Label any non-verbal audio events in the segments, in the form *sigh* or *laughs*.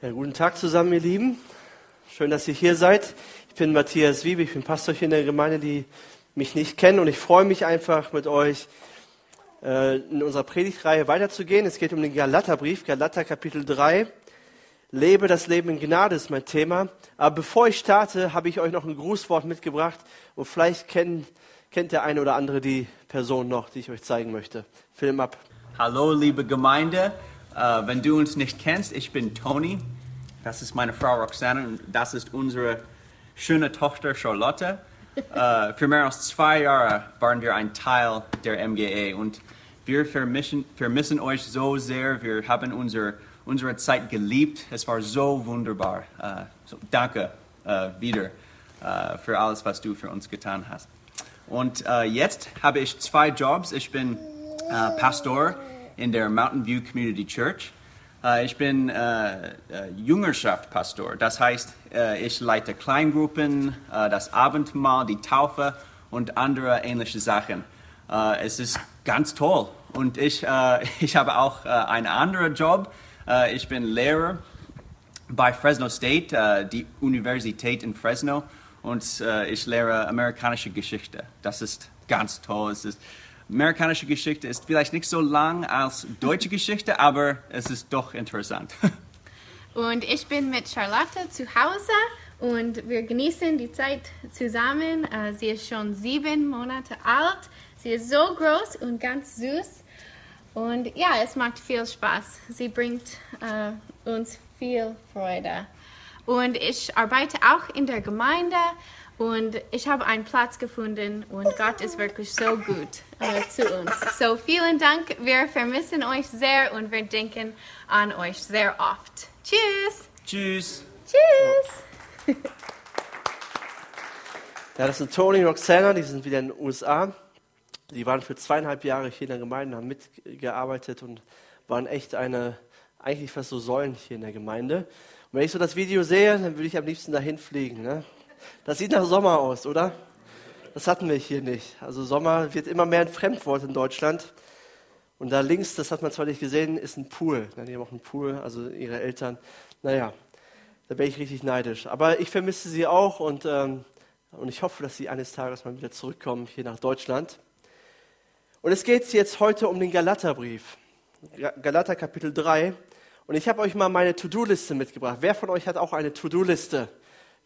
Ja, guten Tag zusammen, ihr Lieben. Schön, dass ihr hier seid. Ich bin Matthias Wiebe, ich bin Pastor hier in der Gemeinde, die mich nicht kennen. Und ich freue mich einfach mit euch äh, in unserer Predigtreihe weiterzugehen. Es geht um den Galaterbrief, Galater Kapitel 3. Lebe das Leben in Gnade ist mein Thema. Aber bevor ich starte, habe ich euch noch ein Grußwort mitgebracht. Und vielleicht kennt, kennt der eine oder andere die Person noch, die ich euch zeigen möchte. Film ab. Hallo, liebe Gemeinde. Uh, wenn du uns nicht kennst, ich bin Toni. Das ist meine Frau Roxanne und das ist unsere schöne Tochter Charlotte. Uh, für mehr als zwei Jahre waren wir ein Teil der MGE und wir vermissen, vermissen euch so sehr. Wir haben unsere, unsere Zeit geliebt. Es war so wunderbar. Uh, so, danke wieder für alles, was du für uns getan hast. Und jetzt habe ich zwei Jobs. Ich bin Pastor in der Mountain View Community Church. Uh, ich bin äh, äh, Jüngerschaftspastor, das heißt, äh, ich leite Kleingruppen, äh, das Abendmahl, die Taufe und andere ähnliche Sachen. Äh, es ist ganz toll und ich, äh, *laughs* ich habe auch einen anderen Job. ich bin Lehrer bei Fresno State, die Universität in Fresno und ich lehre amerikanische Geschichte. Das ist ganz toll. Es ist, amerikanische Geschichte ist vielleicht nicht so lang als deutsche Geschichte, aber es ist doch interessant. *laughs* Und ich bin mit Charlotte zu Hause und wir genießen die Zeit zusammen. Äh, sie ist schon sieben Monate alt. Sie ist so groß und ganz süß. Und ja, es macht viel Spaß. Sie bringt äh, uns viel Freude. Und ich arbeite auch in der Gemeinde und ich habe einen Platz gefunden und Gott ist wirklich so gut äh, zu uns. So vielen Dank. Wir vermissen euch sehr und wir denken an euch sehr oft. Tschüss. Tschüss. Tschüss. *laughs* Ja, das sind Tony und Roxana, die sind wieder in den USA. Die waren für zweieinhalb Jahre hier in der Gemeinde, haben mitgearbeitet und waren echt eine, eigentlich fast so Säulen hier in der Gemeinde. Und wenn ich so das Video sehe, dann würde ich am liebsten dahin fliegen. Ne? Das sieht nach Sommer aus, oder? Das hatten wir hier nicht. Also Sommer wird immer mehr ein Fremdwort in Deutschland. Und da links, das hat man zwar nicht gesehen, ist ein Pool. Die haben auch einen Pool, also ihre Eltern. Naja, da wäre ich richtig neidisch. Aber ich vermisse sie auch und, ähm, und ich hoffe, dass sie eines Tages mal wieder zurückkommen hier nach Deutschland. Und es geht jetzt heute um den Galaterbrief. Galater Kapitel 3. Und ich habe euch mal meine To-Do-Liste mitgebracht. Wer von euch hat auch eine To-Do-Liste?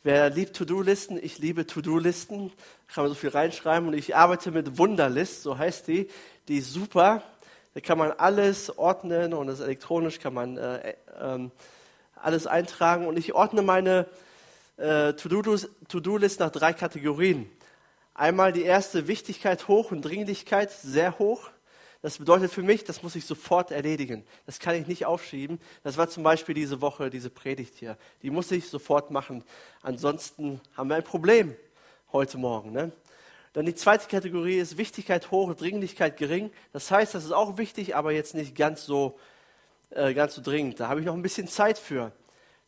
Wer liebt To-Do-Listen? Ich liebe To-Do-Listen. Kann man so viel reinschreiben. Und ich arbeite mit Wunderlist, so heißt die. Die ist super. Da kann man alles ordnen und das elektronisch kann man äh, äh, alles eintragen. Und ich ordne meine äh, To-Do-List nach drei Kategorien. Einmal die erste Wichtigkeit hoch und Dringlichkeit sehr hoch. Das bedeutet für mich, das muss ich sofort erledigen. Das kann ich nicht aufschieben. Das war zum Beispiel diese Woche, diese Predigt hier. Die muss ich sofort machen. Ansonsten haben wir ein Problem heute Morgen. Ne? Dann die zweite Kategorie ist Wichtigkeit hoch, Dringlichkeit gering. Das heißt, das ist auch wichtig, aber jetzt nicht ganz so, äh, ganz so dringend. Da habe ich noch ein bisschen Zeit für.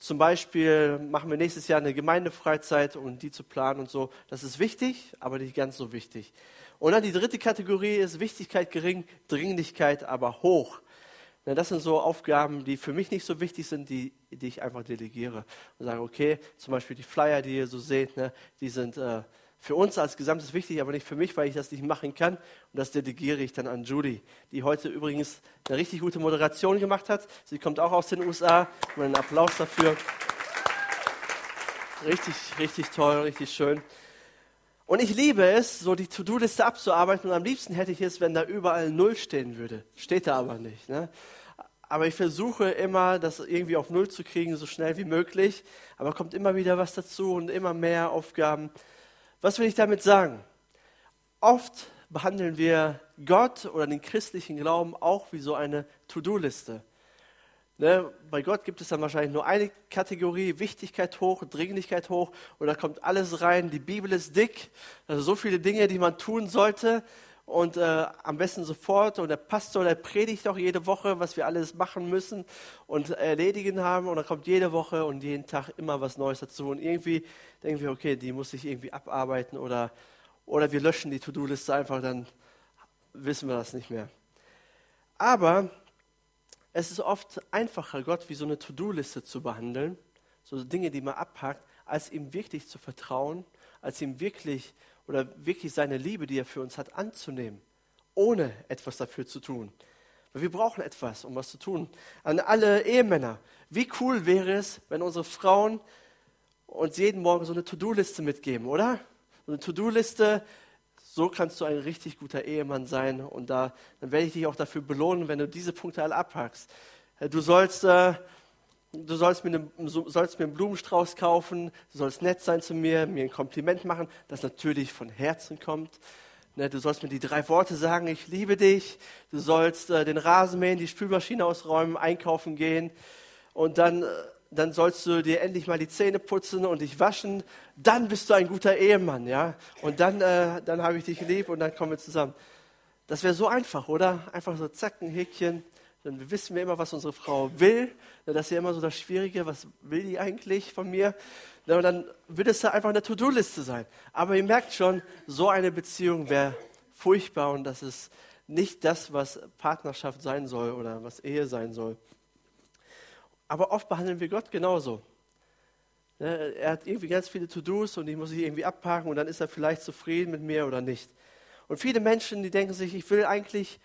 Zum Beispiel machen wir nächstes Jahr eine Gemeindefreizeit und die zu planen und so. Das ist wichtig, aber nicht ganz so wichtig. Und dann die dritte Kategorie ist Wichtigkeit gering, Dringlichkeit aber hoch. Na, das sind so Aufgaben, die für mich nicht so wichtig sind, die, die ich einfach delegiere. Und sage, okay, zum Beispiel die Flyer, die ihr so seht, ne, die sind äh, für uns als Gesamtes wichtig, aber nicht für mich, weil ich das nicht machen kann. Und das delegiere ich dann an Judy, die heute übrigens eine richtig gute Moderation gemacht hat. Sie kommt auch aus den USA. Mal einen Applaus dafür. Richtig, richtig toll, richtig schön. Und ich liebe es, so die To-Do-Liste abzuarbeiten. Und am liebsten hätte ich es, wenn da überall Null stehen würde. Steht da aber nicht. Ne? Aber ich versuche immer, das irgendwie auf Null zu kriegen, so schnell wie möglich. Aber kommt immer wieder was dazu und immer mehr Aufgaben. Was will ich damit sagen? Oft behandeln wir Gott oder den christlichen Glauben auch wie so eine To-Do-Liste. Ne, bei Gott gibt es dann wahrscheinlich nur eine Kategorie, Wichtigkeit hoch, Dringlichkeit hoch, und da kommt alles rein. Die Bibel ist dick, also so viele Dinge, die man tun sollte, und äh, am besten sofort. Und der Pastor, der predigt auch jede Woche, was wir alles machen müssen und erledigen haben, und da kommt jede Woche und jeden Tag immer was Neues dazu. Und irgendwie denken wir, okay, die muss ich irgendwie abarbeiten, oder, oder wir löschen die To-Do-Liste einfach, dann wissen wir das nicht mehr. Aber es ist oft einfacher, Gott wie so eine To-Do-Liste zu behandeln, so Dinge, die man abhakt, als ihm wirklich zu vertrauen, als ihm wirklich oder wirklich seine Liebe, die er für uns hat, anzunehmen, ohne etwas dafür zu tun. Weil wir brauchen etwas, um was zu tun. An alle Ehemänner, wie cool wäre es, wenn unsere Frauen uns jeden Morgen so eine To-Do-Liste mitgeben, oder? So eine To-Do-Liste, so kannst du ein richtig guter Ehemann sein und da, dann werde ich dich auch dafür belohnen, wenn du diese Punkte alle abhackst. Äh, du sollst, äh, du sollst mir, eine, sollst mir einen Blumenstrauß kaufen, du sollst nett sein zu mir, mir ein Kompliment machen, das natürlich von Herzen kommt. Ne, du sollst mir die drei Worte sagen, ich liebe dich. Du sollst äh, den Rasen mähen, die Spülmaschine ausräumen, einkaufen gehen. Und dann, äh, dann sollst du dir endlich mal die Zähne putzen und dich waschen. Dann bist du ein guter Ehemann, ja. Und dann, äh, dann habe ich dich lieb und dann kommen wir zusammen. Das wäre so einfach, oder? Einfach so zack, ein Häkchen. Dann wissen wir immer, was unsere Frau will. Das ist ja immer so das Schwierige. Was will die eigentlich von mir? Dann wird es da einfach eine To-Do-Liste sein. Aber ihr merkt schon, so eine Beziehung wäre furchtbar und das ist nicht das, was Partnerschaft sein soll oder was Ehe sein soll. Aber oft behandeln wir Gott genauso. Er hat irgendwie ganz viele To-Dos und die muss ich irgendwie abpacken und dann ist er vielleicht zufrieden mit mir oder nicht. Und viele Menschen, die denken sich, ich will eigentlich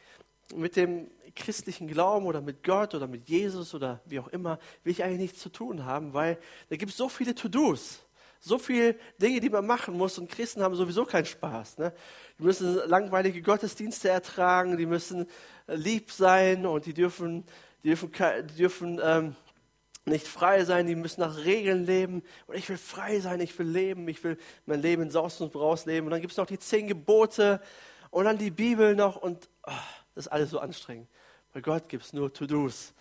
mit dem christlichen Glauben oder mit Gott oder mit Jesus oder wie auch immer, will ich eigentlich nichts zu tun haben, weil da gibt es so viele To-Dos, so viele Dinge, die man machen muss und Christen haben sowieso keinen Spaß. Ne? Die müssen langweilige Gottesdienste ertragen, die müssen äh, lieb sein und die dürfen, die dürfen, die dürfen ähm, nicht frei sein, die müssen nach Regeln leben. Und ich will frei sein, ich will leben, ich will mein Leben in Saus und Braus leben. Und dann gibt es noch die zehn Gebote und dann die Bibel noch und oh, das ist alles so anstrengend. Bei Gott gibt es nur To-Dos.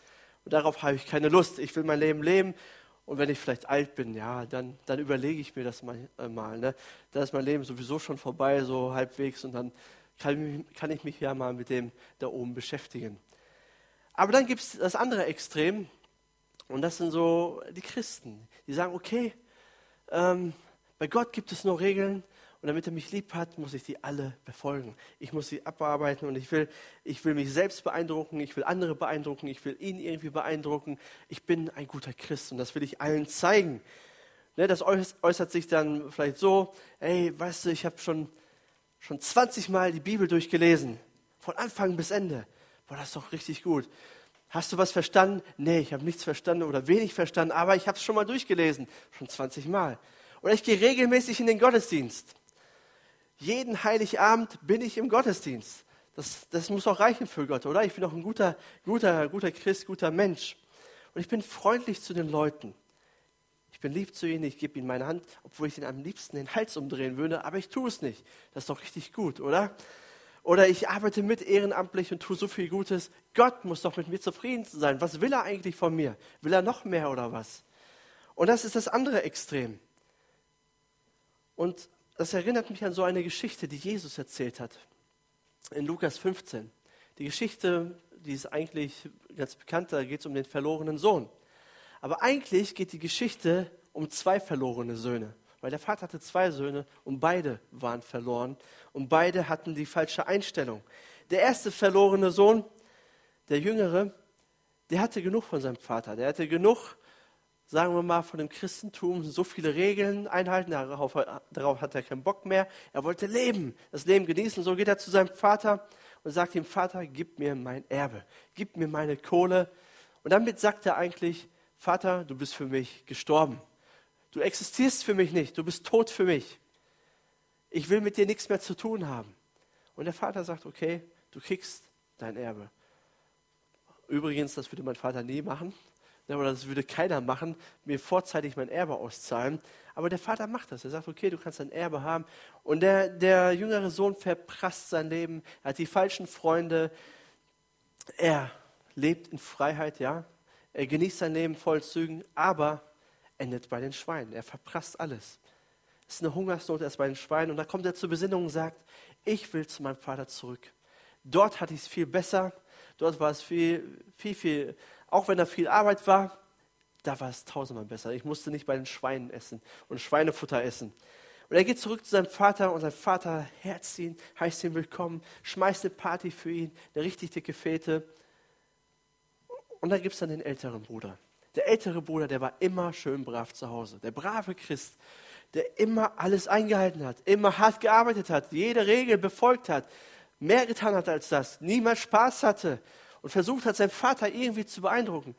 Und darauf habe ich keine Lust. Ich will mein Leben leben. Und wenn ich vielleicht alt bin, ja, dann, dann überlege ich mir das mal. Äh, mal ne? Da ist mein Leben sowieso schon vorbei, so halbwegs. Und dann kann, kann ich mich ja mal mit dem da oben beschäftigen. Aber dann gibt es das andere Extrem. Und das sind so die Christen. Die sagen, okay, ähm, bei Gott gibt es nur Regeln. Und damit er mich lieb hat, muss ich die alle befolgen. Ich muss sie abarbeiten und ich will, ich will mich selbst beeindrucken, ich will andere beeindrucken, ich will ihn irgendwie beeindrucken. Ich bin ein guter Christ und das will ich allen zeigen. Ne, das äußert sich dann vielleicht so, ey, weißt du, ich habe schon, schon 20 Mal die Bibel durchgelesen, von Anfang bis Ende. Boah, das ist doch richtig gut. Hast du was verstanden? Nee, ich habe nichts verstanden oder wenig verstanden, aber ich habe es schon mal durchgelesen, schon 20 Mal. Oder ich gehe regelmäßig in den Gottesdienst jeden Heiligabend bin ich im Gottesdienst. Das, das muss auch reichen für Gott, oder? Ich bin auch ein guter, guter, guter Christ, guter Mensch. Und ich bin freundlich zu den Leuten. Ich bin lieb zu ihnen, ich gebe ihnen meine Hand, obwohl ich ihnen am liebsten den Hals umdrehen würde, aber ich tue es nicht. Das ist doch richtig gut, oder? Oder ich arbeite mit ehrenamtlich und tue so viel Gutes. Gott muss doch mit mir zufrieden sein. Was will er eigentlich von mir? Will er noch mehr oder was? Und das ist das andere Extrem. Und das erinnert mich an so eine Geschichte, die Jesus erzählt hat. In Lukas 15. Die Geschichte, die ist eigentlich ganz bekannt, da geht es um den verlorenen Sohn. Aber eigentlich geht die Geschichte um zwei verlorene Söhne. Weil der Vater hatte zwei Söhne und beide waren verloren und beide hatten die falsche Einstellung. Der erste verlorene Sohn, der jüngere, der hatte genug von seinem Vater. Der hatte genug sagen wir mal, von dem Christentum so viele Regeln einhalten, darauf, darauf hat er keinen Bock mehr. Er wollte leben, das Leben genießen. So geht er zu seinem Vater und sagt ihm, Vater, gib mir mein Erbe, gib mir meine Kohle. Und damit sagt er eigentlich, Vater, du bist für mich gestorben. Du existierst für mich nicht, du bist tot für mich. Ich will mit dir nichts mehr zu tun haben. Und der Vater sagt, okay, du kriegst dein Erbe. Übrigens, das würde mein Vater nie machen oder das würde keiner machen, mir vorzeitig mein Erbe auszahlen. Aber der Vater macht das. Er sagt, okay, du kannst dein Erbe haben. Und der, der jüngere Sohn verprasst sein Leben. Er hat die falschen Freunde. Er lebt in Freiheit, ja. Er genießt sein Leben voll Zügen, aber endet bei den Schweinen. Er verprasst alles. Es ist eine Hungersnot erst bei den Schweinen. Und da kommt er zur Besinnung und sagt, ich will zu meinem Vater zurück. Dort hatte ich es viel besser. Dort war es viel, viel, viel auch wenn da viel Arbeit war, da war es tausendmal besser. Ich musste nicht bei den Schweinen essen und Schweinefutter essen. Und er geht zurück zu seinem Vater und sein Vater herzt ihn, heißt ihn willkommen, schmeißt eine Party für ihn, eine richtig dicke Fete. Und da gibt es dann den älteren Bruder. Der ältere Bruder, der war immer schön brav zu Hause. Der brave Christ, der immer alles eingehalten hat, immer hart gearbeitet hat, jede Regel befolgt hat, mehr getan hat als das, niemals Spaß hatte und versucht hat, seinen Vater irgendwie zu beeindrucken.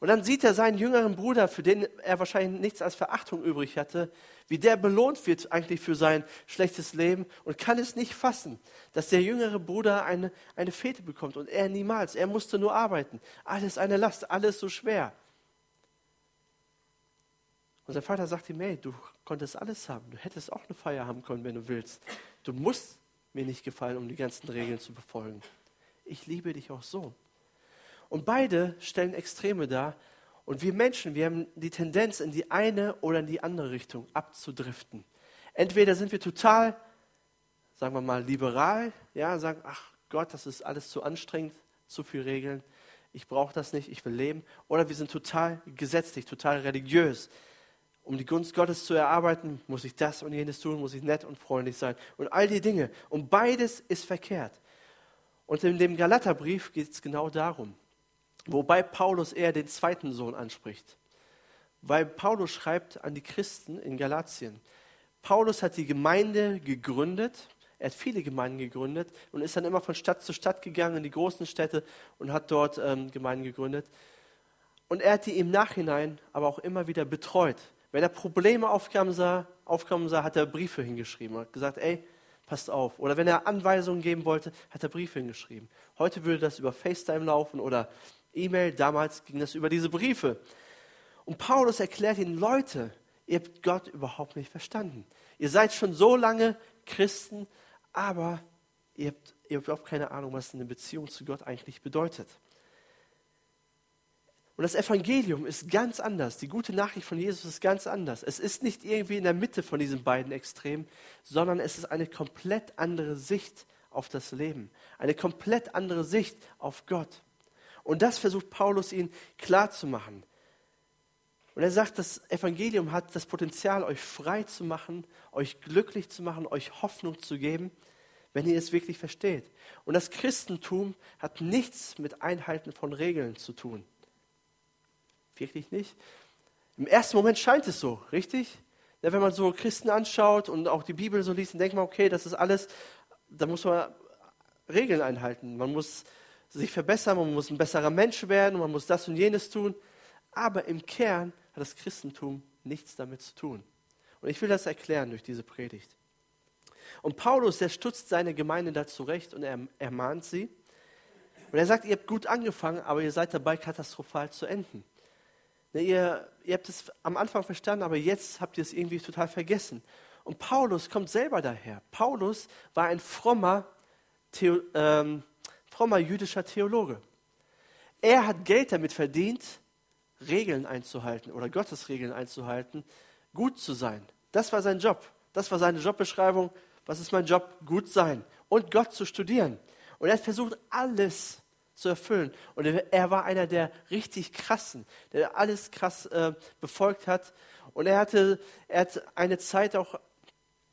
Und dann sieht er seinen jüngeren Bruder, für den er wahrscheinlich nichts als Verachtung übrig hatte, wie der belohnt wird eigentlich für sein schlechtes Leben und kann es nicht fassen, dass der jüngere Bruder eine, eine Fete bekommt und er niemals. Er musste nur arbeiten. Alles eine Last, alles so schwer. Und sein Vater sagt ihm, hey, du konntest alles haben. Du hättest auch eine Feier haben können, wenn du willst. Du musst mir nicht gefallen, um die ganzen Regeln zu befolgen. Ich liebe dich auch so. Und beide stellen Extreme dar. Und wir Menschen, wir haben die Tendenz, in die eine oder in die andere Richtung abzudriften. Entweder sind wir total, sagen wir mal, liberal, ja, sagen, ach Gott, das ist alles zu anstrengend, zu viel Regeln, ich brauche das nicht, ich will leben. Oder wir sind total gesetzlich, total religiös um die Gunst Gottes zu erarbeiten, muss ich das und jenes tun, muss ich nett und freundlich sein und all die Dinge. Und beides ist verkehrt. Und in dem Galaterbrief geht es genau darum, wobei Paulus eher den zweiten Sohn anspricht. Weil Paulus schreibt an die Christen in Galatien. Paulus hat die Gemeinde gegründet, er hat viele Gemeinden gegründet und ist dann immer von Stadt zu Stadt gegangen, in die großen Städte und hat dort ähm, Gemeinden gegründet. Und er hat die im Nachhinein aber auch immer wieder betreut. Wenn er Probleme aufkommen sah, aufkommen sah, hat er Briefe hingeschrieben und gesagt, ey, passt auf. Oder wenn er Anweisungen geben wollte, hat er Briefe hingeschrieben. Heute würde das über FaceTime laufen oder E-Mail. Damals ging das über diese Briefe. Und Paulus erklärt ihnen, Leute, ihr habt Gott überhaupt nicht verstanden. Ihr seid schon so lange Christen, aber ihr habt, ihr habt überhaupt keine Ahnung, was eine Beziehung zu Gott eigentlich bedeutet. Und das Evangelium ist ganz anders. Die gute Nachricht von Jesus ist ganz anders. Es ist nicht irgendwie in der Mitte von diesen beiden Extremen, sondern es ist eine komplett andere Sicht auf das Leben. Eine komplett andere Sicht auf Gott. Und das versucht Paulus ihnen klarzumachen. Und er sagt, das Evangelium hat das Potenzial, euch frei zu machen, euch glücklich zu machen, euch Hoffnung zu geben, wenn ihr es wirklich versteht. Und das Christentum hat nichts mit Einhalten von Regeln zu tun. Wirklich nicht? Im ersten Moment scheint es so, richtig? Ja, wenn man so Christen anschaut und auch die Bibel so liest, dann denkt man, okay, das ist alles, da muss man Regeln einhalten. Man muss sich verbessern, man muss ein besserer Mensch werden, man muss das und jenes tun. Aber im Kern hat das Christentum nichts damit zu tun. Und ich will das erklären durch diese Predigt. Und Paulus, der stutzt seine Gemeinde da zurecht und er ermahnt sie. Und er sagt, ihr habt gut angefangen, aber ihr seid dabei, katastrophal zu enden. Ne, ihr, ihr habt es am Anfang verstanden, aber jetzt habt ihr es irgendwie total vergessen. Und Paulus kommt selber daher. Paulus war ein frommer, Theo, ähm, frommer jüdischer Theologe. Er hat Geld damit verdient, Regeln einzuhalten oder Gottes Regeln einzuhalten, gut zu sein. Das war sein Job. Das war seine Jobbeschreibung. Was ist mein Job? Gut sein und Gott zu studieren. Und er hat versucht, alles zu erfüllen. Und er war einer der richtig krassen, der alles krass äh, befolgt hat. Und er hatte, er hat eine Zeit auch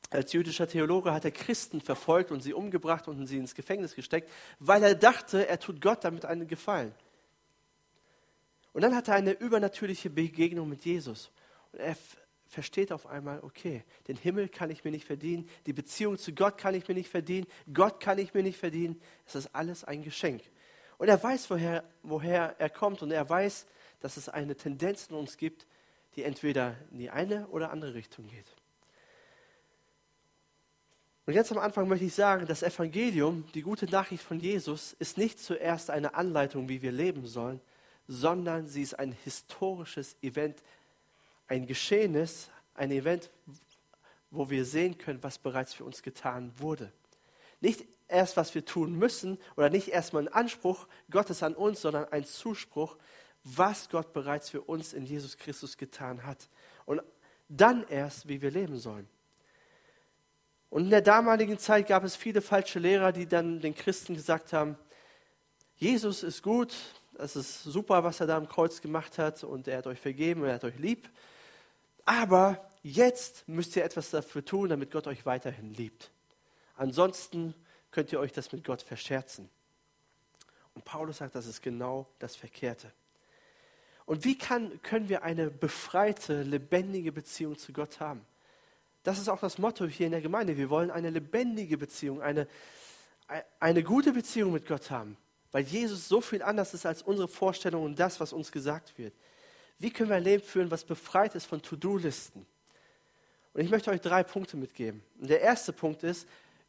als jüdischer Theologe hat er Christen verfolgt und sie umgebracht und sie ins Gefängnis gesteckt, weil er dachte, er tut Gott damit einen Gefallen. Und dann hat er eine übernatürliche Begegnung mit Jesus. Und er versteht auf einmal, okay, den Himmel kann ich mir nicht verdienen, die Beziehung zu Gott kann ich mir nicht verdienen, Gott kann ich mir nicht verdienen. Es ist alles ein Geschenk. Und er weiß, woher, woher er kommt und er weiß, dass es eine Tendenz in uns gibt, die entweder in die eine oder andere Richtung geht. Und jetzt am Anfang möchte ich sagen, das Evangelium, die gute Nachricht von Jesus, ist nicht zuerst eine Anleitung, wie wir leben sollen, sondern sie ist ein historisches Event, ein Geschehnis, ein Event, wo wir sehen können, was bereits für uns getan wurde. Nicht erst, was wir tun müssen oder nicht erstmal ein Anspruch Gottes an uns, sondern ein Zuspruch, was Gott bereits für uns in Jesus Christus getan hat. Und dann erst, wie wir leben sollen. Und in der damaligen Zeit gab es viele falsche Lehrer, die dann den Christen gesagt haben, Jesus ist gut, es ist super, was er da am Kreuz gemacht hat und er hat euch vergeben und er hat euch lieb. Aber jetzt müsst ihr etwas dafür tun, damit Gott euch weiterhin liebt. Ansonsten könnt ihr euch das mit Gott verscherzen. Und Paulus sagt, das ist genau das Verkehrte. Und wie kann, können wir eine befreite, lebendige Beziehung zu Gott haben? Das ist auch das Motto hier in der Gemeinde. Wir wollen eine lebendige Beziehung, eine, eine gute Beziehung mit Gott haben, weil Jesus so viel anders ist als unsere Vorstellung und das, was uns gesagt wird. Wie können wir ein Leben führen, was befreit ist von To-Do-Listen? Und ich möchte euch drei Punkte mitgeben. Und der erste Punkt ist,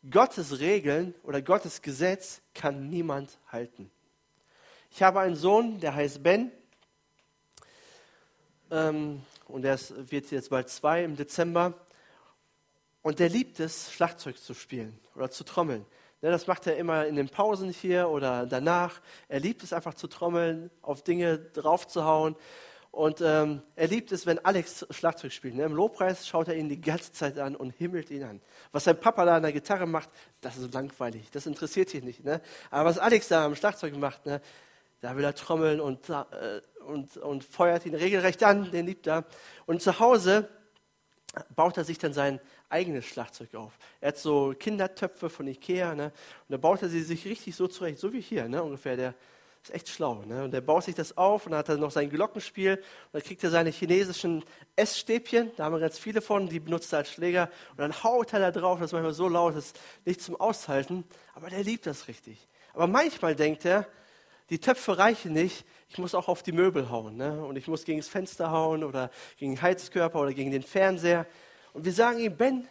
Gottes Regeln oder Gottes Gesetz kann niemand halten. Ich habe einen Sohn, der heißt Ben. Ähm, und er wird jetzt bald zwei im Dezember. Und der liebt es, Schlagzeug zu spielen oder zu trommeln. Ne, das macht er immer in den Pausen hier oder danach. Er liebt es einfach zu trommeln, auf Dinge draufzuhauen. Und ähm, er liebt es, wenn Alex Schlagzeug spielt. Ne? Im Lobpreis schaut er ihn die ganze Zeit an und himmelt ihn an. Was sein Papa da an der Gitarre macht, das ist langweilig. Das interessiert ihn nicht. Ne? Aber was Alex da am Schlagzeug macht, ne? da will er trommeln und, äh, und, und feuert ihn regelrecht an. Den liebt er. Und zu Hause baut er sich dann sein eigenes Schlagzeug auf. Er hat so Kindertöpfe von Ikea. Ne? Und da baut er sie sich richtig so zurecht, so wie hier ne? ungefähr. Der, ist echt schlau. Ne? Und er baut sich das auf und dann hat er noch sein Glockenspiel und dann kriegt er seine chinesischen Essstäbchen, da haben wir ganz viele von, die benutzt er als Schläger und dann haut er da drauf, das ist manchmal so laut, das ist nicht zum Aushalten, aber der liebt das richtig. Aber manchmal denkt er, die Töpfe reichen nicht, ich muss auch auf die Möbel hauen ne? und ich muss gegen das Fenster hauen oder gegen den Heizkörper oder gegen den Fernseher. Und wir sagen ihm, Ben,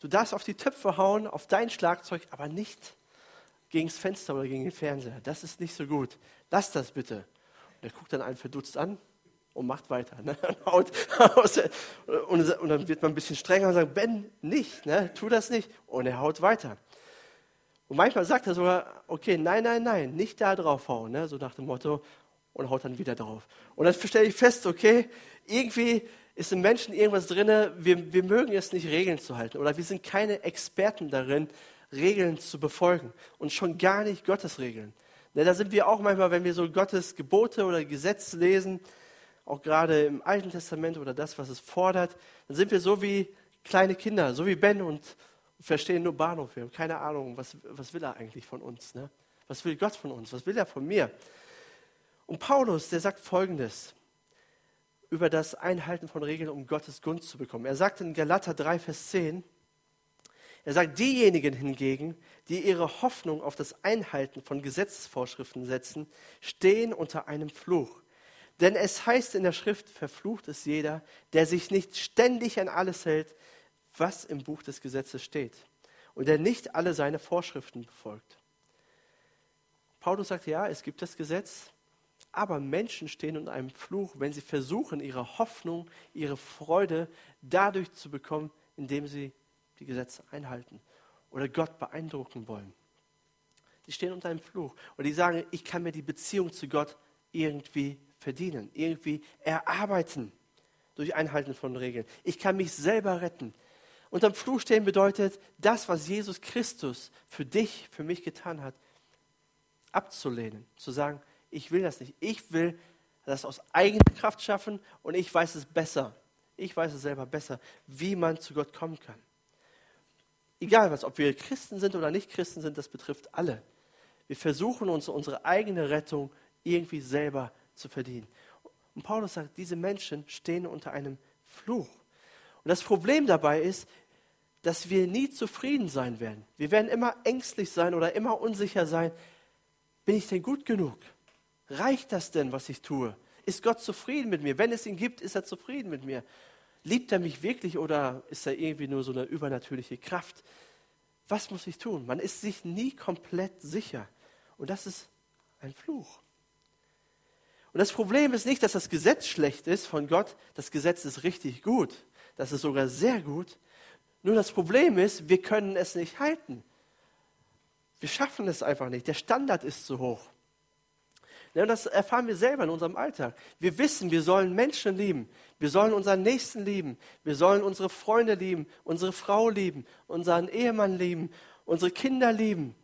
du darfst auf die Töpfe hauen, auf dein Schlagzeug, aber nicht gegen das Fenster oder gegen den Fernseher. Das ist nicht so gut. Lass das bitte. Und er guckt dann einen verdutzt an und macht weiter. Ne? *laughs* Und, und, dann wird man ein bisschen strenger und sagt, Ben, nicht, ne? tu das nicht. Und er haut weiter. Und manchmal sagt er sogar, okay, nein, nein, nein, nicht da drauf hauen, ne? so nach dem Motto, und haut dann wieder drauf. Und dann stelle ich fest, okay, irgendwie ist im Menschen irgendwas drin, wir, wir mögen es nicht, Regeln zu halten. Oder wir sind keine Experten darin, Regeln zu befolgen und schon gar nicht Gottes Regeln. Ne, da sind wir auch manchmal, wenn wir so Gottes Gebote oder Gesetze lesen, auch gerade im Alten Testament oder das, was es fordert, dann sind wir so wie kleine Kinder, so wie Ben und verstehen nur Bahnhof. Wir haben keine Ahnung, was, was will er eigentlich von uns? Ne? Was will Gott von uns? Was will er von mir? Und Paulus, der sagt Folgendes über das Einhalten von Regeln, um Gottes Gunst zu bekommen. Er sagt in Galater 3, Vers 10, er sagt, diejenigen hingegen, die ihre Hoffnung auf das Einhalten von Gesetzesvorschriften setzen, stehen unter einem Fluch. Denn es heißt in der Schrift, verflucht ist jeder, der sich nicht ständig an alles hält, was im Buch des Gesetzes steht und der nicht alle seine Vorschriften befolgt. Paulus sagt, ja, es gibt das Gesetz, aber Menschen stehen unter einem Fluch, wenn sie versuchen, ihre Hoffnung, ihre Freude dadurch zu bekommen, indem sie die Gesetze einhalten oder Gott beeindrucken wollen. Die stehen unter einem Fluch und die sagen, ich kann mir die Beziehung zu Gott irgendwie verdienen, irgendwie erarbeiten durch Einhalten von Regeln. Ich kann mich selber retten. Unterm Fluch stehen bedeutet, das, was Jesus Christus für dich, für mich getan hat, abzulehnen, zu sagen, ich will das nicht. Ich will das aus eigener Kraft schaffen und ich weiß es besser. Ich weiß es selber besser, wie man zu Gott kommen kann egal was, ob wir Christen sind oder nicht Christen sind, das betrifft alle. Wir versuchen uns unsere eigene Rettung irgendwie selber zu verdienen. Und Paulus sagt, diese Menschen stehen unter einem Fluch. Und das Problem dabei ist, dass wir nie zufrieden sein werden. Wir werden immer ängstlich sein oder immer unsicher sein. Bin ich denn gut genug? Reicht das denn, was ich tue? Ist Gott zufrieden mit mir? Wenn es ihn gibt, ist er zufrieden mit mir. Liebt er mich wirklich oder ist er irgendwie nur so eine übernatürliche Kraft? Was muss ich tun? Man ist sich nie komplett sicher. Und das ist ein Fluch. Und das Problem ist nicht, dass das Gesetz schlecht ist von Gott. Das Gesetz ist richtig gut. Das ist sogar sehr gut. Nur das Problem ist, wir können es nicht halten. Wir schaffen es einfach nicht. Der Standard ist zu hoch. Ja, und das erfahren wir selber in unserem Alltag. Wir wissen, wir sollen Menschen lieben. Wir sollen unseren Nächsten lieben. Wir sollen unsere Freunde lieben, unsere Frau lieben, unseren Ehemann lieben, unsere Kinder lieben.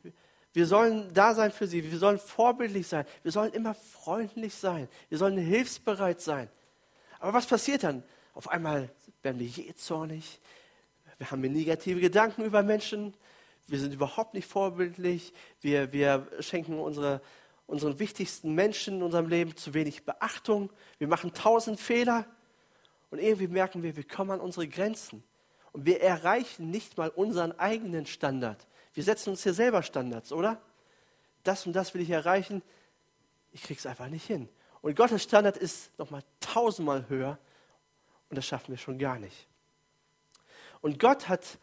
Wir sollen da sein für sie. Wir sollen vorbildlich sein. Wir sollen immer freundlich sein. Wir sollen hilfsbereit sein. Aber was passiert dann? Auf einmal werden wir jähzornig. Wir haben negative Gedanken über Menschen. Wir sind überhaupt nicht vorbildlich. Wir, wir schenken unsere unseren wichtigsten Menschen in unserem Leben zu wenig Beachtung. Wir machen tausend Fehler und irgendwie merken wir, wir kommen an unsere Grenzen. Und wir erreichen nicht mal unseren eigenen Standard. Wir setzen uns hier selber Standards, oder? Das und das will ich erreichen. Ich krieg's einfach nicht hin. Und Gottes Standard ist nochmal tausendmal höher und das schaffen wir schon gar nicht. Und Gott hat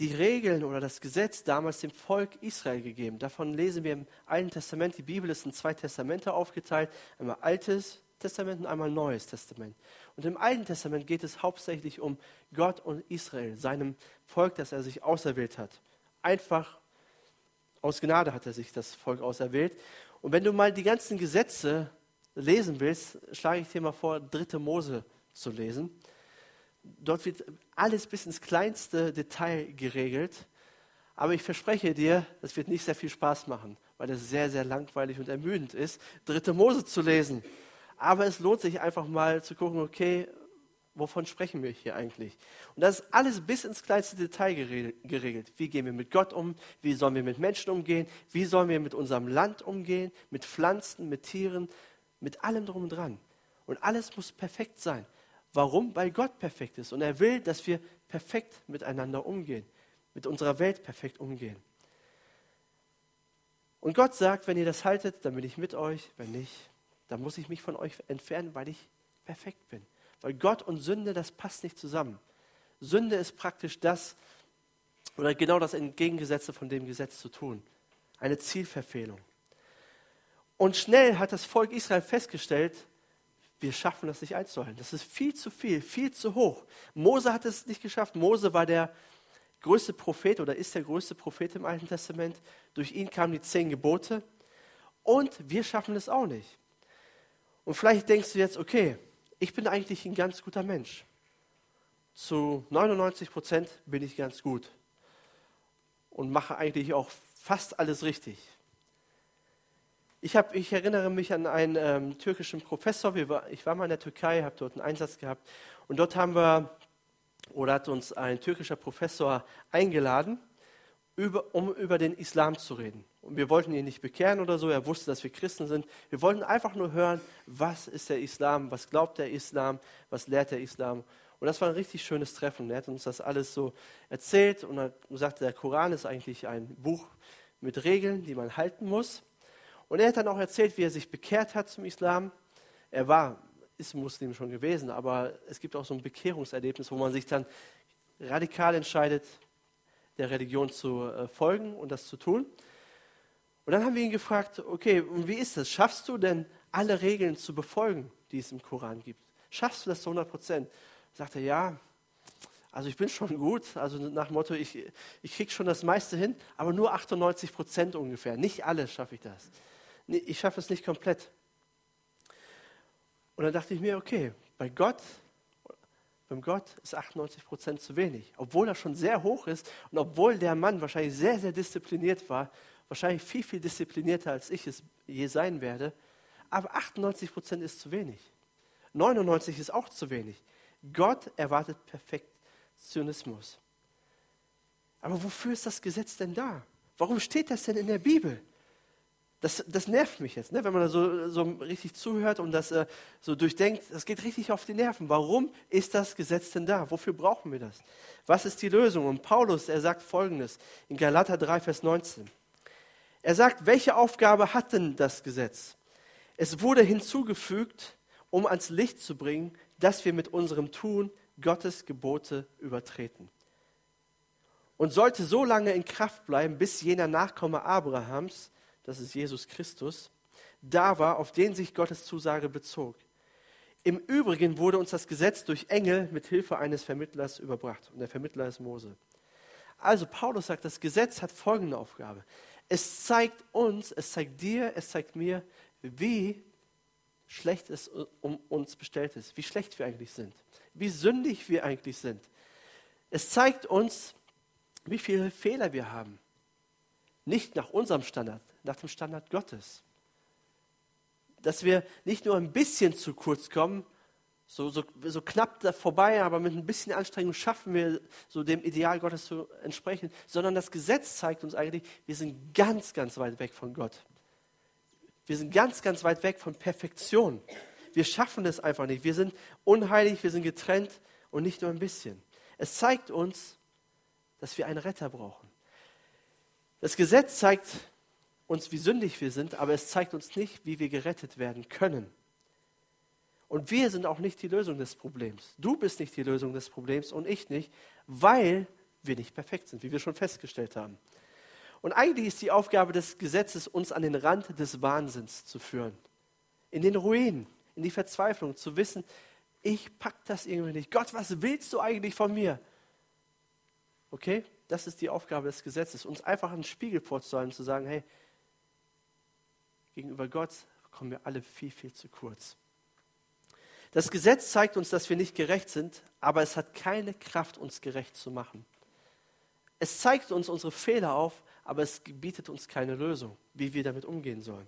die Regeln oder das Gesetz damals dem Volk Israel gegeben. Davon lesen wir im Alten Testament. Die Bibel ist in zwei Testamente aufgeteilt. Einmal Altes Testament und einmal Neues Testament. Und im Alten Testament geht es hauptsächlich um Gott und Israel, seinem Volk, das er sich auserwählt hat. Einfach aus Gnade hat er sich das Volk auserwählt. Und wenn du mal die ganzen Gesetze lesen willst, schlage ich dir mal vor, dritte Mose zu lesen. Dort wird alles bis ins kleinste Detail geregelt. Aber ich verspreche dir, das wird nicht sehr viel Spaß machen, weil es sehr, sehr langweilig und ermüdend ist, dritte Mose zu lesen. Aber es lohnt sich einfach mal zu gucken, okay, wovon sprechen wir hier eigentlich? Und das ist alles bis ins kleinste Detail geregelt. Wie gehen wir mit Gott um? Wie sollen wir mit Menschen umgehen? Wie sollen wir mit unserem Land umgehen? Mit Pflanzen, mit Tieren, mit allem drum und dran. Und alles muss perfekt sein. Warum? Weil Gott perfekt ist und er will, dass wir perfekt miteinander umgehen, mit unserer Welt perfekt umgehen. Und Gott sagt, wenn ihr das haltet, dann bin ich mit euch, wenn nicht, dann muss ich mich von euch entfernen, weil ich perfekt bin. Weil Gott und Sünde, das passt nicht zusammen. Sünde ist praktisch das, oder genau das Entgegengesetzte von dem Gesetz zu tun. Eine Zielverfehlung. Und schnell hat das Volk Israel festgestellt, wir schaffen das nicht einzuhalten. Das ist viel zu viel, viel zu hoch. Mose hat es nicht geschafft. Mose war der größte Prophet oder ist der größte Prophet im Alten Testament. Durch ihn kamen die zehn Gebote. Und wir schaffen es auch nicht. Und vielleicht denkst du jetzt, okay, ich bin eigentlich ein ganz guter Mensch. Zu 99 Prozent bin ich ganz gut und mache eigentlich auch fast alles richtig. Ich, hab, ich erinnere mich an einen ähm, türkischen Professor. War, ich war mal in der Türkei, habe dort einen Einsatz gehabt. Und dort haben wir, oder hat uns ein türkischer Professor eingeladen, über, um über den Islam zu reden. Und wir wollten ihn nicht bekehren oder so. Er wusste, dass wir Christen sind. Wir wollten einfach nur hören, was ist der Islam, was glaubt der Islam, was lehrt der Islam. Und das war ein richtig schönes Treffen. Er hat uns das alles so erzählt und er sagte, der Koran ist eigentlich ein Buch mit Regeln, die man halten muss. Und er hat dann auch erzählt, wie er sich bekehrt hat zum Islam. Er war, ist Muslim schon gewesen, aber es gibt auch so ein Bekehrungserlebnis, wo man sich dann radikal entscheidet, der Religion zu äh, folgen und das zu tun. Und dann haben wir ihn gefragt, okay, wie ist das? Schaffst du denn alle Regeln zu befolgen, die es im Koran gibt? Schaffst du das zu 100 Prozent? Sagt er, ja, also ich bin schon gut, also nach dem Motto, ich, ich kriege schon das meiste hin, aber nur 98 Prozent ungefähr. Nicht alles schaffe ich das ich schaffe es nicht komplett. Und dann dachte ich mir, okay, bei Gott, beim Gott ist 98 Prozent zu wenig. Obwohl er schon sehr hoch ist und obwohl der Mann wahrscheinlich sehr, sehr diszipliniert war, wahrscheinlich viel, viel disziplinierter als ich es je sein werde, aber 98 Prozent ist zu wenig. 99 ist auch zu wenig. Gott erwartet Perfektionismus. Aber wofür ist das Gesetz denn da? Warum steht das denn in der Bibel? Das, das nervt mich jetzt, ne? wenn man da so, so richtig zuhört und das äh, so durchdenkt. Das geht richtig auf die Nerven. Warum ist das Gesetz denn da? Wofür brauchen wir das? Was ist die Lösung? Und Paulus, er sagt Folgendes in Galater 3, Vers 19. Er sagt, welche Aufgabe hat denn das Gesetz? Es wurde hinzugefügt, um ans Licht zu bringen, dass wir mit unserem Tun Gottes Gebote übertreten. Und sollte so lange in Kraft bleiben, bis jener Nachkomme Abrahams, das ist Jesus Christus, da war, auf den sich Gottes Zusage bezog. Im Übrigen wurde uns das Gesetz durch Engel mit Hilfe eines Vermittlers überbracht. Und der Vermittler ist Mose. Also Paulus sagt, das Gesetz hat folgende Aufgabe. Es zeigt uns, es zeigt dir, es zeigt mir, wie schlecht es um uns bestellt ist, wie schlecht wir eigentlich sind, wie sündig wir eigentlich sind. Es zeigt uns, wie viele Fehler wir haben. Nicht nach unserem Standard, nach dem Standard Gottes. Dass wir nicht nur ein bisschen zu kurz kommen, so, so, so knapp vorbei, aber mit ein bisschen Anstrengung schaffen wir so dem Ideal Gottes zu entsprechen, sondern das Gesetz zeigt uns eigentlich, wir sind ganz, ganz weit weg von Gott. Wir sind ganz, ganz weit weg von Perfektion. Wir schaffen es einfach nicht. Wir sind unheilig, wir sind getrennt und nicht nur ein bisschen. Es zeigt uns, dass wir einen Retter brauchen. Das Gesetz zeigt uns, wie sündig wir sind, aber es zeigt uns nicht, wie wir gerettet werden können. Und wir sind auch nicht die Lösung des Problems. Du bist nicht die Lösung des Problems und ich nicht, weil wir nicht perfekt sind, wie wir schon festgestellt haben. Und eigentlich ist die Aufgabe des Gesetzes, uns an den Rand des Wahnsinns zu führen. In den Ruinen, in die Verzweiflung, zu wissen, ich pack das irgendwie nicht. Gott, was willst du eigentlich von mir? Okay, das ist die Aufgabe des Gesetzes, uns einfach einen Spiegel vorzuhalten, zu sagen, hey, gegenüber Gott kommen wir alle viel, viel zu kurz. Das Gesetz zeigt uns, dass wir nicht gerecht sind, aber es hat keine Kraft, uns gerecht zu machen. Es zeigt uns unsere Fehler auf, aber es bietet uns keine Lösung, wie wir damit umgehen sollen.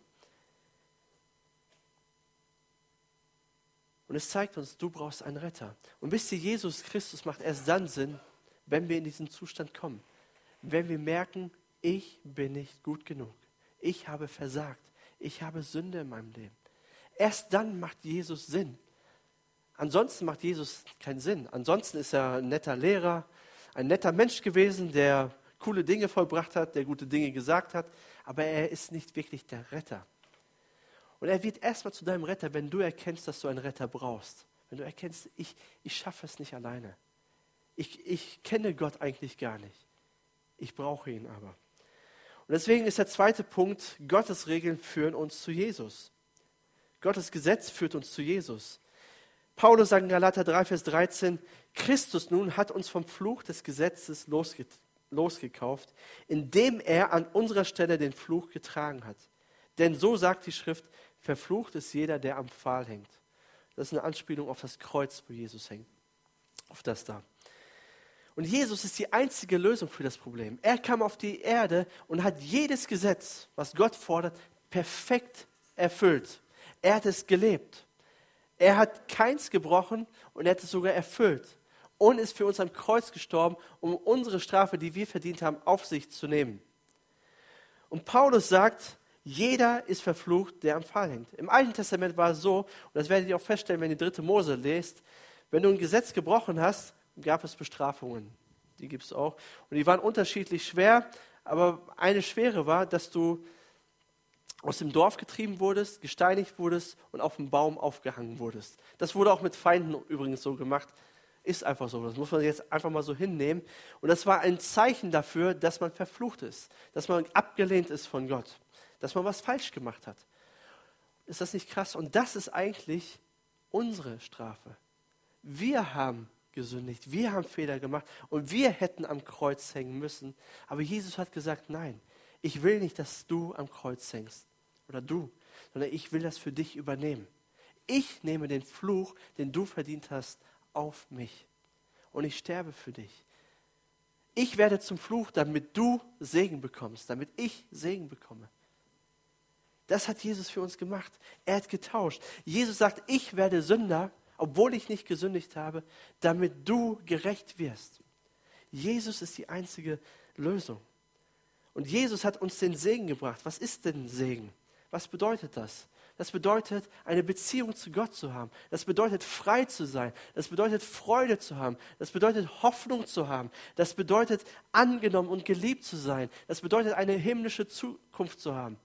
Und es zeigt uns, du brauchst einen Retter. Und wisst ihr, Jesus Christus macht erst dann Sinn, wenn wir in diesen Zustand kommen. Wenn wir merken, ich bin nicht gut genug. Ich habe versagt. Ich habe Sünde in meinem Leben. Erst dann macht Jesus Sinn. Ansonsten macht Jesus keinen Sinn. Ansonsten ist er ein netter Lehrer, ein netter Mensch gewesen, der coole Dinge vollbracht hat, der gute Dinge gesagt hat, aber er ist nicht wirklich der Retter. Und er wird erstmal zu deinem Retter, wenn du erkennst, dass du einen Retter brauchst. Wenn du erkennst, ich, ich schaffe es nicht alleine. Ich, ich kenne Gott eigentlich gar nicht. Ich brauche ihn aber. Und deswegen ist der zweite Punkt, Gottes Regeln führen uns zu Jesus. Gottes Gesetz führt uns zu Jesus. Paulus sagt in Galater 3, Vers 13, Christus nun hat uns vom Fluch des Gesetzes losge losgekauft, indem er an unserer Stelle den Fluch getragen hat. Denn so sagt die Schrift, verflucht ist jeder, der am Pfahl hängt. Das ist eine Anspielung auf das Kreuz, wo Jesus hängt. Auf das da. Und Jesus ist die einzige Lösung für das Problem. Er kam auf die Erde und hat jedes Gesetz, was Gott fordert, perfekt erfüllt. Er hat es gelebt. Er hat keins gebrochen und er hat es sogar erfüllt. Und ist für uns am Kreuz gestorben, um unsere Strafe, die wir verdient haben, auf sich zu nehmen. Und Paulus sagt, jeder ist verflucht, der am Pfahl hängt. Im Alten Testament war es so, und das werdet ihr auch feststellen, wenn ihr die dritte Mose lest, wenn du ein Gesetz gebrochen hast, gab es Bestrafungen. Die gibt es auch. Und die waren unterschiedlich schwer, aber eine schwere war, dass du aus dem Dorf getrieben wurdest, gesteinigt wurdest und auf dem Baum aufgehangen wurdest. Das wurde auch mit Feinden übrigens so gemacht. Ist einfach so. Das muss man jetzt einfach mal so hinnehmen. Und das war ein Zeichen dafür, dass man verflucht ist, dass man abgelehnt ist von Gott, dass man was falsch gemacht hat. Ist das nicht krass? Und das ist eigentlich unsere Strafe. Wir haben gesündigt, wir haben Fehler gemacht und wir hätten am Kreuz hängen müssen. Aber Jesus hat gesagt, nein, ich will nicht, dass du am Kreuz hängst oder du, sondern ich will das für dich übernehmen. Ich nehme den Fluch, den du verdient hast, auf mich und ich sterbe für dich. Ich werde zum Fluch, damit du Segen bekommst, damit ich Segen bekomme. Das hat Jesus für uns gemacht. Er hat getauscht. Jesus sagt, ich werde Sünder, obwohl ich nicht gesündigt habe, damit du gerecht wirst. Jesus ist die einzige Lösung. Und Jesus hat uns den Segen gebracht. Was ist denn Segen? Was bedeutet das? Das bedeutet, eine Beziehung zu Gott zu haben. Das bedeutet, frei zu sein. Das bedeutet, Freude zu haben. Das bedeutet, Hoffnung zu haben. Das bedeutet, angenommen und geliebt zu sein. Das bedeutet, eine himmlische Zukunft zu haben.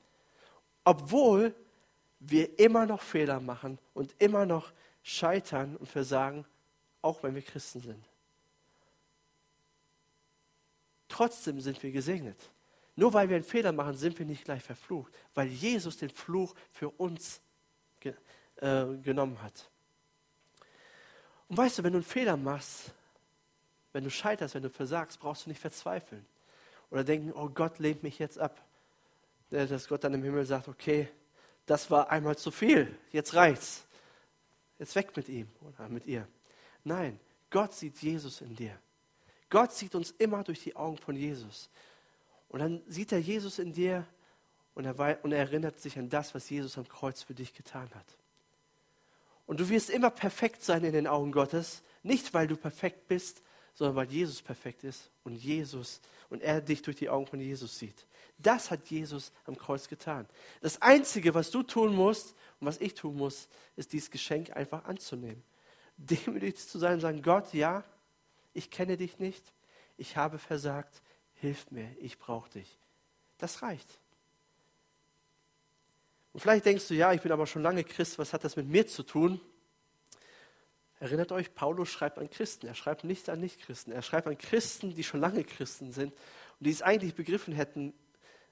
Obwohl wir immer noch Fehler machen und immer noch scheitern und versagen, auch wenn wir Christen sind. Trotzdem sind wir gesegnet. Nur weil wir einen Fehler machen, sind wir nicht gleich verflucht, weil Jesus den Fluch für uns ge äh, genommen hat. Und weißt du, wenn du einen Fehler machst, wenn du scheiterst, wenn du versagst, brauchst du nicht verzweifeln oder denken, oh Gott lehnt mich jetzt ab. Äh, dass Gott dann im Himmel sagt, okay, das war einmal zu viel, jetzt reicht's. Jetzt weg mit ihm oder mit ihr. Nein, Gott sieht Jesus in dir. Gott sieht uns immer durch die Augen von Jesus. Und dann sieht er Jesus in dir und er, und er erinnert sich an das, was Jesus am Kreuz für dich getan hat. Und du wirst immer perfekt sein in den Augen Gottes, nicht weil du perfekt bist, sondern weil Jesus perfekt ist und Jesus und er dich durch die Augen von Jesus sieht. Das hat Jesus am Kreuz getan. Das Einzige, was du tun musst und was ich tun muss, ist dieses Geschenk einfach anzunehmen. Demütig zu sein und sagen, Gott, ja, ich kenne dich nicht, ich habe versagt, hilf mir, ich brauche dich. Das reicht. Und vielleicht denkst du, ja, ich bin aber schon lange Christ, was hat das mit mir zu tun? Erinnert euch, Paulus schreibt an Christen, er schreibt nicht an Nichtchristen, er schreibt an Christen, die schon lange Christen sind und die es eigentlich begriffen hätten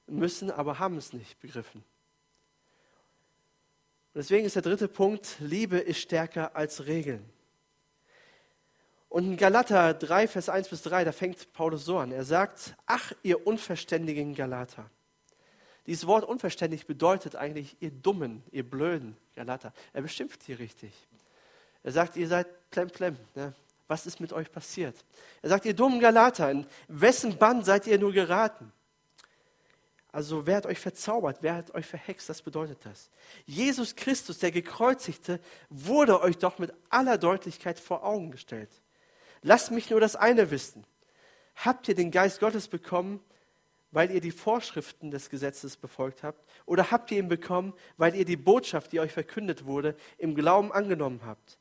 müssen, aber haben es nicht begriffen. Und deswegen ist der dritte Punkt, Liebe ist stärker als Regeln. Und in Galater 3, Vers 1 bis 3, da fängt Paulus so an. Er sagt, ach, ihr unverständigen Galater. Dieses Wort unverständlich bedeutet eigentlich, ihr Dummen, ihr Blöden Galater. Er beschimpft hier richtig. Er sagt, ihr seid plemplem. Ne? Was ist mit euch passiert? Er sagt, ihr dummen Galater, in wessen Bann seid ihr nur geraten? Also wer hat euch verzaubert? Wer hat euch verhext? Das bedeutet das. Jesus Christus, der gekreuzigte, wurde euch doch mit aller Deutlichkeit vor Augen gestellt. Lasst mich nur das eine wissen. Habt ihr den Geist Gottes bekommen, weil ihr die Vorschriften des Gesetzes befolgt habt? Oder habt ihr ihn bekommen, weil ihr die Botschaft, die euch verkündet wurde, im Glauben angenommen habt?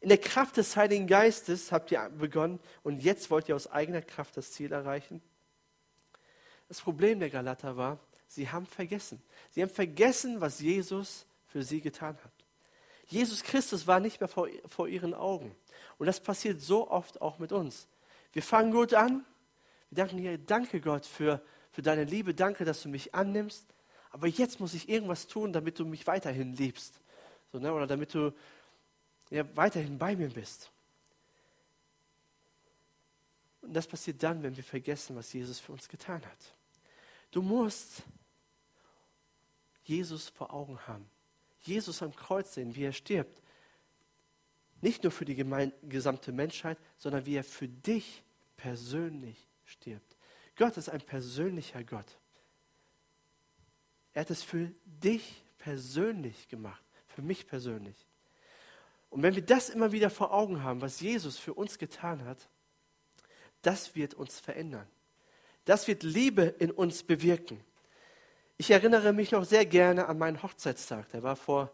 In der Kraft des Heiligen Geistes habt ihr begonnen und jetzt wollt ihr aus eigener Kraft das Ziel erreichen? Das Problem der Galater war, sie haben vergessen. Sie haben vergessen, was Jesus für sie getan hat. Jesus Christus war nicht mehr vor, vor ihren Augen. Und das passiert so oft auch mit uns. Wir fangen gut an. Wir danken dir, danke Gott für, für deine Liebe, danke, dass du mich annimmst. Aber jetzt muss ich irgendwas tun, damit du mich weiterhin liebst. So, ne? Oder damit du ja, weiterhin bei mir bist. Und das passiert dann, wenn wir vergessen, was Jesus für uns getan hat. Du musst Jesus vor Augen haben. Jesus am Kreuz sehen, wie er stirbt. Nicht nur für die gesamte Menschheit, sondern wie er für dich persönlich stirbt. Gott ist ein persönlicher Gott. Er hat es für dich persönlich gemacht, für mich persönlich. Und wenn wir das immer wieder vor Augen haben, was Jesus für uns getan hat, das wird uns verändern. Das wird Liebe in uns bewirken. Ich erinnere mich noch sehr gerne an meinen Hochzeitstag. Der war vor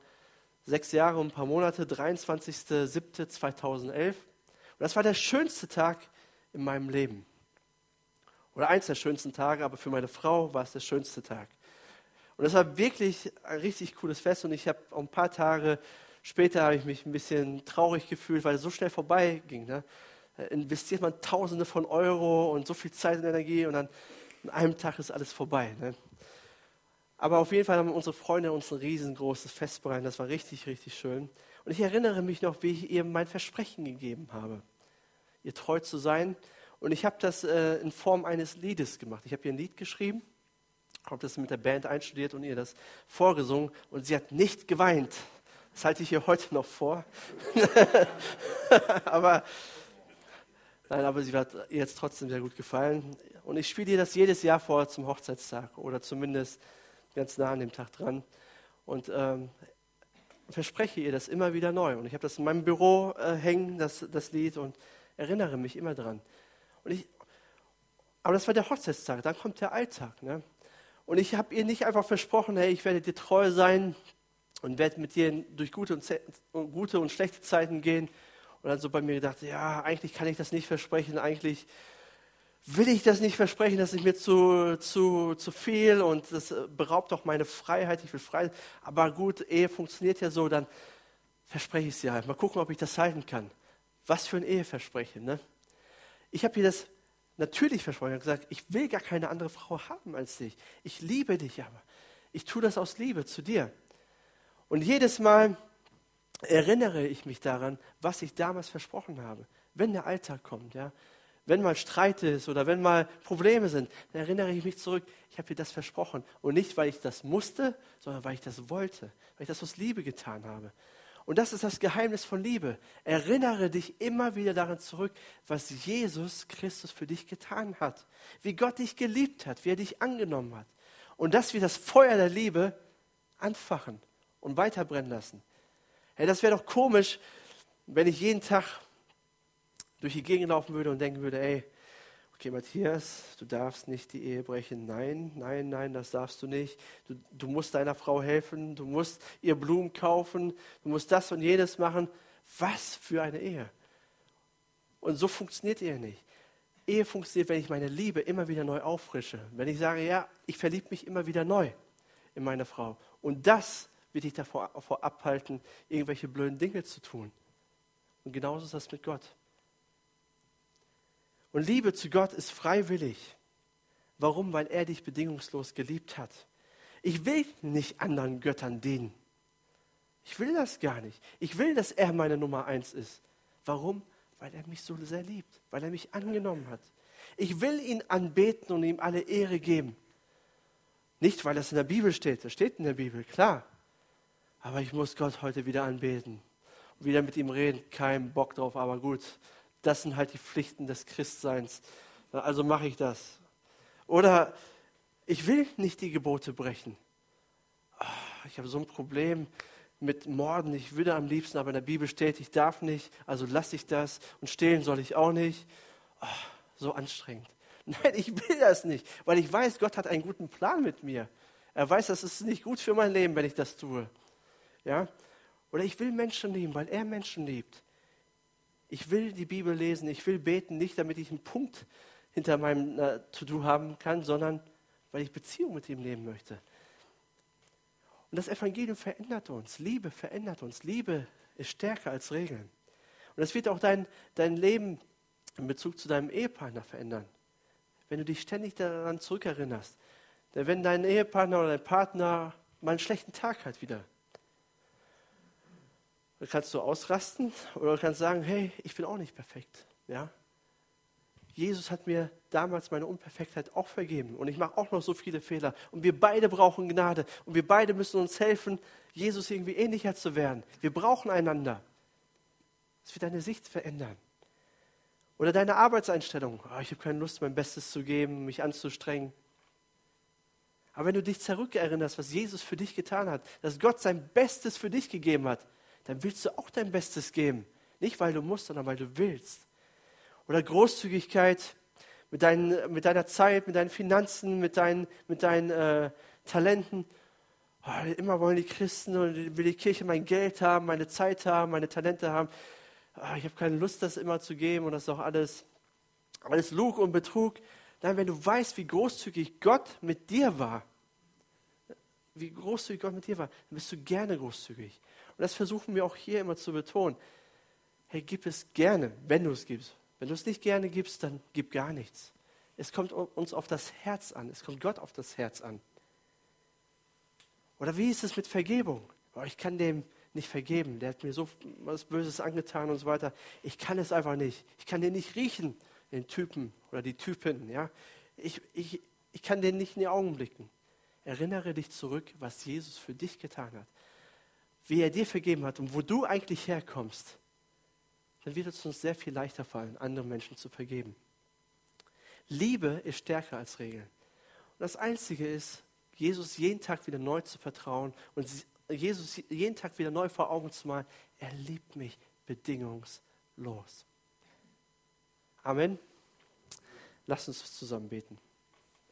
sechs Jahren und ein paar Monate, 23.07.2011. Und das war der schönste Tag in meinem Leben. Oder eins der schönsten Tage, aber für meine Frau war es der schönste Tag. Und das war wirklich ein richtig cooles Fest und ich habe ein paar Tage später habe ich mich ein bisschen traurig gefühlt, weil es so schnell vorbeiging. Ne? investiert man Tausende von Euro und so viel Zeit und Energie und dann an einem Tag ist alles vorbei. Ne? Aber auf jeden Fall haben unsere Freunde uns ein riesengroßes Fest bereitet. Das war richtig, richtig schön. Und ich erinnere mich noch, wie ich ihr mein Versprechen gegeben habe, ihr treu zu sein. Und ich habe das äh, in Form eines Liedes gemacht. Ich habe ihr ein Lied geschrieben, habe das mit der Band einstudiert und ihr das vorgesungen. Und sie hat nicht geweint. Das halte ich ihr heute noch vor. *laughs* aber, nein, aber sie hat ihr jetzt trotzdem sehr gut gefallen. Und ich spiele ihr das jedes Jahr vor zum Hochzeitstag oder zumindest ganz nah an dem Tag dran. Und ähm, verspreche ihr das immer wieder neu. Und ich habe das in meinem Büro äh, hängen, das, das Lied, und erinnere mich immer dran. Und ich, aber das war der Hochzeitstag, dann kommt der Alltag. Ne? Und ich habe ihr nicht einfach versprochen, hey, ich werde dir treu sein und werde mit dir durch gute und, gute und schlechte Zeiten gehen. Und dann so bei mir gedacht, ja, eigentlich kann ich das nicht versprechen, eigentlich will ich das nicht versprechen, das ist mir zu, zu, zu viel und das beraubt auch meine Freiheit, ich will frei Aber gut, Ehe funktioniert ja so, dann verspreche ich es dir halt. Mal gucken, ob ich das halten kann. Was für ein Eheversprechen, ne? Ich habe ihr das natürlich versprochen. Ich habe gesagt, ich will gar keine andere Frau haben als dich. Ich liebe dich aber. Ich tue das aus Liebe zu dir. Und jedes Mal erinnere ich mich daran, was ich damals versprochen habe. Wenn der Alltag kommt, ja, wenn mal Streit ist oder wenn mal Probleme sind, dann erinnere ich mich zurück, ich habe dir das versprochen. Und nicht, weil ich das musste, sondern weil ich das wollte, weil ich das aus Liebe getan habe. Und das ist das Geheimnis von Liebe. Erinnere dich immer wieder daran zurück, was Jesus Christus für dich getan hat. Wie Gott dich geliebt hat, wie er dich angenommen hat. Und dass wir das Feuer der Liebe anfachen und weiterbrennen lassen. Hey, das wäre doch komisch, wenn ich jeden Tag durch die Gegend laufen würde und denken würde, ey, okay, Matthias, du darfst nicht die Ehe brechen. Nein, nein, nein, das darfst du nicht. Du, du musst deiner Frau helfen, du musst ihr Blumen kaufen, du musst das und jenes machen. Was für eine Ehe. Und so funktioniert Ehe nicht. Ehe funktioniert, wenn ich meine Liebe immer wieder neu auffrische. Wenn ich sage, ja, ich verliebe mich immer wieder neu in meine Frau. Und das wird dich davor, abhalten, irgendwelche blöden Dinge zu tun. Und genauso ist das mit Gott. Und Liebe zu Gott ist freiwillig. Warum? Weil er dich bedingungslos geliebt hat. Ich will nicht anderen Göttern dienen. Ich will das gar nicht. Ich will, dass er meine Nummer eins ist. Warum? Weil er mich so sehr liebt, weil er mich angenommen hat. Ich will ihn anbeten und ihm alle Ehre geben. Nicht, weil das in der Bibel steht, das steht in der Bibel, klar. Aber ich muss Gott heute wieder anbeten. Wieder mit ihm reden, kein Bock drauf, aber gut. Das sind halt die Pflichten des Christseins. Also mache ich das. Oder ich will nicht die Gebote brechen. Ah, ich habe so ein Problem mit Morden. Ich würde am liebsten, aber in der Bibel steht, ich darf nicht, also lasse ich das. Und stehlen soll ich auch nicht. Oh, so anstrengend. *laughs* Nein, ich will das nicht, weil ich weiß, Gott hat einen guten Plan mit mir. Er weiß, das ist nicht gut für mein Leben, wenn ich das tue. Ja? Oder ich will Menschen lieben, weil er Menschen liebt. Ich will die Bibel lesen, ich will beten, nicht damit ich einen Punkt hinter meinem äh, To-Do haben kann, sondern weil ich Beziehung mit ihm leben möchte. Und das Evangelium verändert uns. Liebe verändert uns. Liebe ist stärker als Regeln. Und das wird auch dein, dein Leben in Bezug zu deinem Ehepartner verändern. Wenn du dich ständig daran zurückerinnerst. Wenn dein Ehepartner oder dein Partner mal einen schlechten Tag hat wieder, dann kannst du ausrasten oder du kannst sagen, hey, ich bin auch nicht perfekt. Ja? Jesus hat mir damals meine Unperfektheit auch vergeben und ich mache auch noch so viele Fehler und wir beide brauchen Gnade und wir beide müssen uns helfen, Jesus irgendwie ähnlicher zu werden. Wir brauchen einander. Das wird deine Sicht verändern. Oder deine Arbeitseinstellung. Oh, ich habe keine Lust, mein Bestes zu geben, mich anzustrengen. Aber wenn du dich zurückerinnerst, was Jesus für dich getan hat, dass Gott sein Bestes für dich gegeben hat, dann willst du auch dein Bestes geben. Nicht, weil du musst, sondern weil du willst. Oder Großzügigkeit mit, deinen, mit deiner Zeit, mit deinen Finanzen, mit deinen, mit deinen äh, Talenten. Oh, immer wollen die Christen und will die Kirche mein Geld haben, meine Zeit haben, meine Talente haben. Oh, ich habe keine Lust, das immer zu geben und das ist doch alles, alles Lug und Betrug. Nein, wenn du weißt, wie großzügig Gott mit dir war, wie großzügig Gott mit dir war, dann bist du gerne großzügig. Und das versuchen wir auch hier immer zu betonen. Hey, gib es gerne, wenn du es gibst. Wenn du es nicht gerne gibst, dann gib gar nichts. Es kommt uns auf das Herz an. Es kommt Gott auf das Herz an. Oder wie ist es mit Vergebung? Oh, ich kann dem nicht vergeben. Der hat mir so was Böses angetan und so weiter. Ich kann es einfach nicht. Ich kann den nicht riechen, den Typen oder die Typen. Ja? Ich, ich, ich kann den nicht in die Augen blicken. Erinnere dich zurück, was Jesus für dich getan hat wie er dir vergeben hat und wo du eigentlich herkommst, dann wird es uns sehr viel leichter fallen, anderen Menschen zu vergeben. Liebe ist stärker als Regeln. Und das Einzige ist, Jesus jeden Tag wieder neu zu vertrauen und Jesus jeden Tag wieder neu vor Augen zu malen, er liebt mich bedingungslos. Amen. Lass uns zusammen beten.